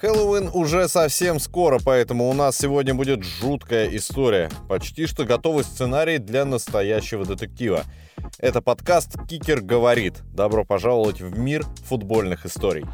Хэллоуин уже совсем скоро, поэтому у нас сегодня будет жуткая история. Почти что готовый сценарий для настоящего детектива. Это подкаст «Кикер говорит». Добро пожаловать в мир футбольных историй.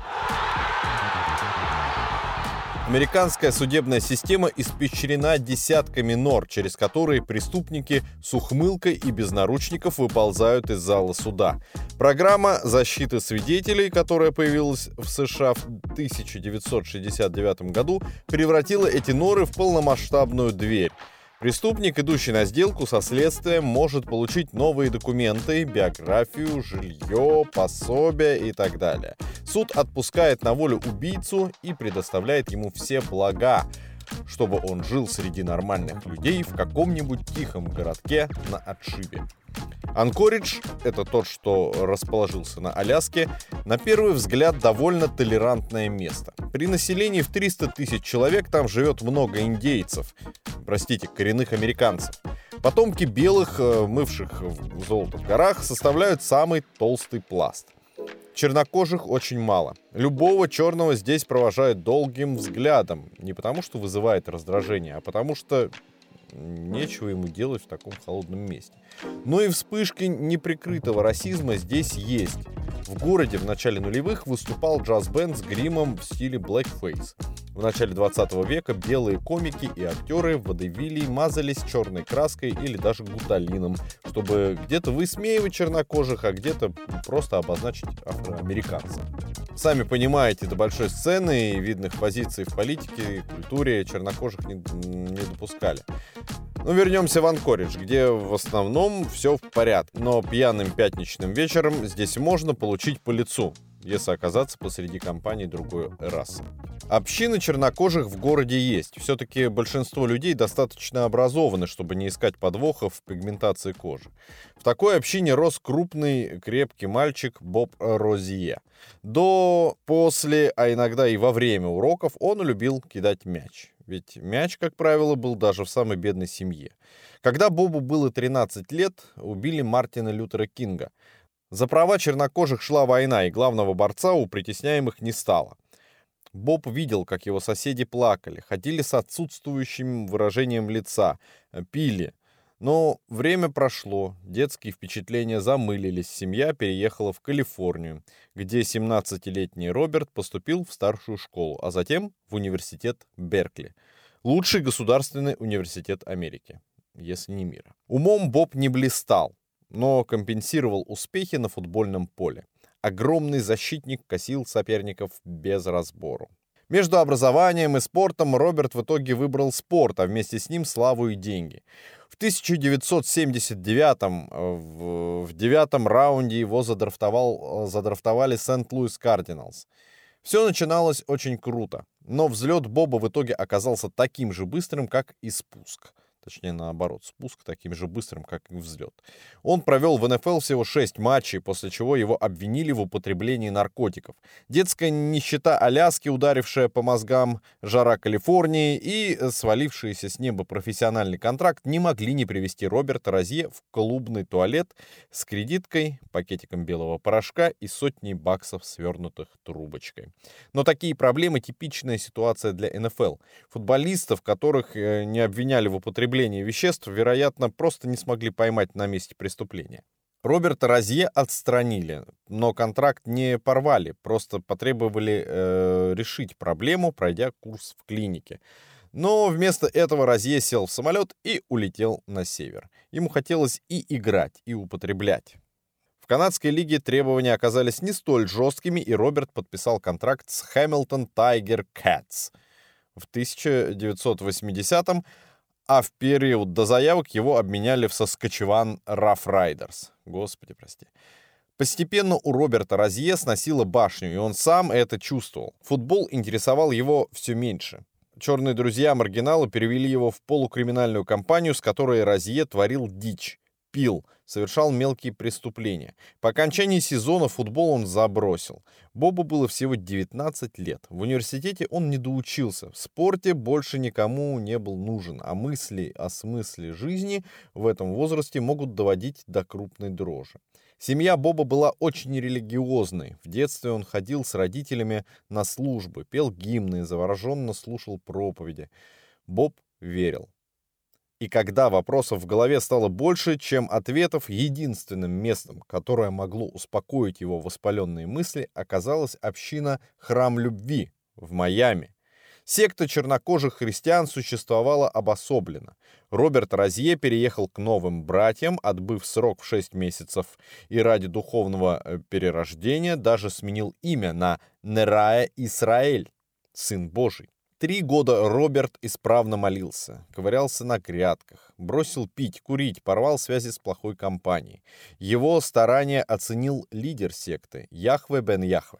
Американская судебная система испещрена десятками нор, через которые преступники с ухмылкой и без наручников выползают из зала суда. Программа защиты свидетелей, которая появилась в США в 1969 году, превратила эти норы в полномасштабную дверь. Преступник, идущий на сделку со следствием, может получить новые документы, биографию, жилье, пособие и так далее. Суд отпускает на волю убийцу и предоставляет ему все блага, чтобы он жил среди нормальных людей в каком-нибудь тихом городке на отшибе. Анкоридж, это тот, что расположился на Аляске, на первый взгляд довольно толерантное место. При населении в 300 тысяч человек там живет много индейцев, простите, коренных американцев. Потомки белых, э, мывших золото в горах, составляют самый толстый пласт. Чернокожих очень мало. Любого черного здесь провожают долгим взглядом. Не потому, что вызывает раздражение, а потому что нечего ему делать в таком холодном месте. Но и вспышки неприкрытого расизма здесь есть. В городе в начале нулевых выступал джаз-бенд с гримом в стиле blackface. В начале 20 века белые комики и актеры в водевилии мазались черной краской или даже гуталином, чтобы где-то высмеивать чернокожих, а где-то просто обозначить афроамериканцев. Сами понимаете, до большой сцены и видных позиций в политике и культуре чернокожих не, не допускали. Ну, вернемся в Анкоридж, где в основном все в порядке. Но пьяным пятничным вечером здесь можно получить по лицу, если оказаться посреди компании другой расы. Общины чернокожих в городе есть. Все-таки большинство людей достаточно образованы, чтобы не искать подвохов в пигментации кожи. В такой общине рос крупный, крепкий мальчик Боб Розье. До, после, а иногда и во время уроков он любил кидать мяч. Ведь мяч, как правило, был даже в самой бедной семье. Когда Бобу было 13 лет, убили Мартина Лютера Кинга. За права чернокожих шла война, и главного борца у притесняемых не стало. Боб видел, как его соседи плакали, ходили с отсутствующим выражением лица, пили, но время прошло, детские впечатления замылились, семья переехала в Калифорнию, где 17-летний Роберт поступил в старшую школу, а затем в университет Беркли. Лучший государственный университет Америки, если не мира. Умом Боб не блистал, но компенсировал успехи на футбольном поле. Огромный защитник косил соперников без разбору. Между образованием и спортом Роберт в итоге выбрал спорт, а вместе с ним славу и деньги. В 1979 э, в, в девятом раунде его задрафтовал, э, задрафтовали Сент-Луис Кардиналс. Все начиналось очень круто, но взлет Боба в итоге оказался таким же быстрым, как и спуск – точнее наоборот, спуск таким же быстрым, как и взлет. Он провел в НФЛ всего 6 матчей, после чего его обвинили в употреблении наркотиков. Детская нищета Аляски, ударившая по мозгам жара Калифорнии и свалившийся с неба профессиональный контракт не могли не привести Роберта Розье в клубный туалет с кредиткой, пакетиком белого порошка и сотней баксов, свернутых трубочкой. Но такие проблемы типичная ситуация для НФЛ. Футболистов, которых э, не обвиняли в употреблении употребления веществ, вероятно, просто не смогли поймать на месте преступления. Роберта Розье отстранили, но контракт не порвали, просто потребовали э, решить проблему, пройдя курс в клинике. Но вместо этого Розье сел в самолет и улетел на север. Ему хотелось и играть, и употреблять. В канадской лиге требования оказались не столь жесткими, и Роберт подписал контракт с Hamilton Tiger Cats. В 1980-м а в период до заявок его обменяли в Соскочеван Rough Riders. Господи, прости. Постепенно у Роберта Розье сносило башню, и он сам это чувствовал. Футбол интересовал его все меньше. Черные друзья маргинала перевели его в полукриминальную компанию, с которой Розье творил дичь пил, совершал мелкие преступления. По окончании сезона футбол он забросил. Бобу было всего 19 лет. В университете он не доучился. В спорте больше никому не был нужен, а мысли о смысле жизни в этом возрасте могут доводить до крупной дрожи. Семья Боба была очень религиозной. В детстве он ходил с родителями на службы, пел гимны, завороженно слушал проповеди. Боб верил. И когда вопросов в голове стало больше, чем ответов, единственным местом, которое могло успокоить его воспаленные мысли, оказалась община «Храм любви» в Майами. Секта чернокожих христиан существовала обособленно. Роберт Розье переехал к новым братьям, отбыв срок в 6 месяцев, и ради духовного э, перерождения даже сменил имя на Нерая Исраэль, Сын Божий. Три года Роберт исправно молился, ковырялся на грядках, бросил пить, курить, порвал связи с плохой компанией. Его старания оценил лидер секты Яхве бен Яхве.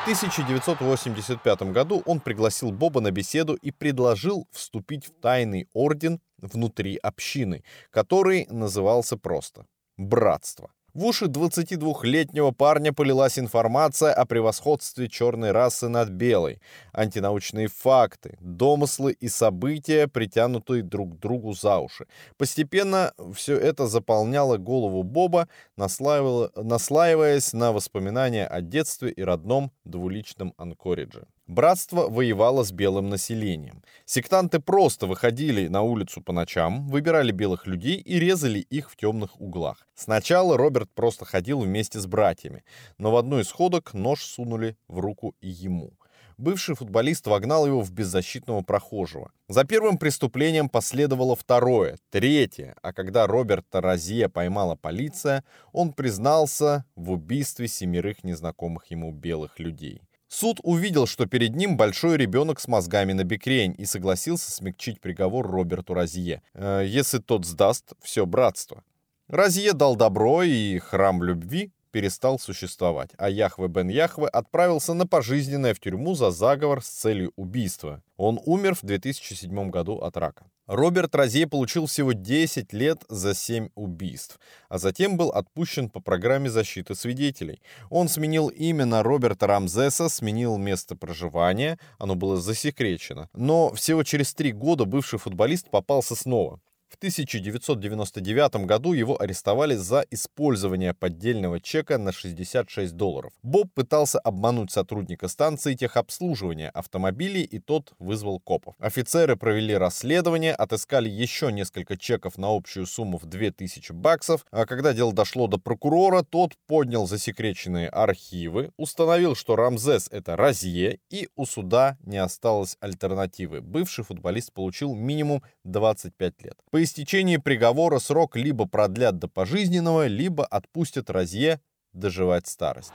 В 1985 году он пригласил Боба на беседу и предложил вступить в тайный орден внутри общины, который назывался просто «Братство». В уши 22-летнего парня полилась информация о превосходстве черной расы над белой, антинаучные факты, домыслы и события, притянутые друг к другу за уши. Постепенно все это заполняло голову Боба, наслаиваясь на воспоминания о детстве и родном двуличном Анкоридже. Братство воевало с белым населением. Сектанты просто выходили на улицу по ночам, выбирали белых людей и резали их в темных углах. Сначала Роберт просто ходил вместе с братьями, но в одну из ходок нож сунули в руку и ему. Бывший футболист вогнал его в беззащитного прохожего. За первым преступлением последовало второе, третье, а когда Роберта Розье поймала полиция, он признался в убийстве семерых незнакомых ему белых людей. Суд увидел, что перед ним большой ребенок с мозгами на бекрень и согласился смягчить приговор Роберту Розье, э, если тот сдаст все братство. Розье дал добро, и храм любви перестал существовать, а Яхве бен Яхве отправился на пожизненное в тюрьму за заговор с целью убийства. Он умер в 2007 году от рака. Роберт Розье получил всего 10 лет за 7 убийств, а затем был отпущен по программе защиты свидетелей. Он сменил имя на Роберта Рамзеса, сменил место проживания, оно было засекречено. Но всего через три года бывший футболист попался снова. В 1999 году его арестовали за использование поддельного чека на 66 долларов. Боб пытался обмануть сотрудника станции техобслуживания автомобилей, и тот вызвал копов. Офицеры провели расследование, отыскали еще несколько чеков на общую сумму в 2000 баксов, а когда дело дошло до прокурора, тот поднял засекреченные архивы, установил, что Рамзес это Розье, и у суда не осталось альтернативы. Бывший футболист получил минимум 25 лет. По истечении приговора срок либо продлят до пожизненного, либо отпустят Розье доживать старость.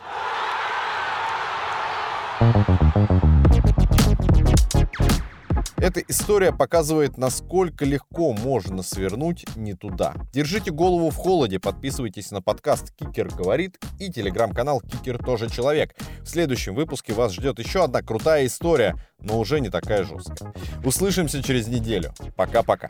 Эта история показывает, насколько легко можно свернуть не туда. Держите голову в холоде, подписывайтесь на подкаст «Кикер говорит» и телеграм-канал «Кикер тоже человек». В следующем выпуске вас ждет еще одна крутая история, но уже не такая жесткая. Услышимся через неделю. Пока-пока.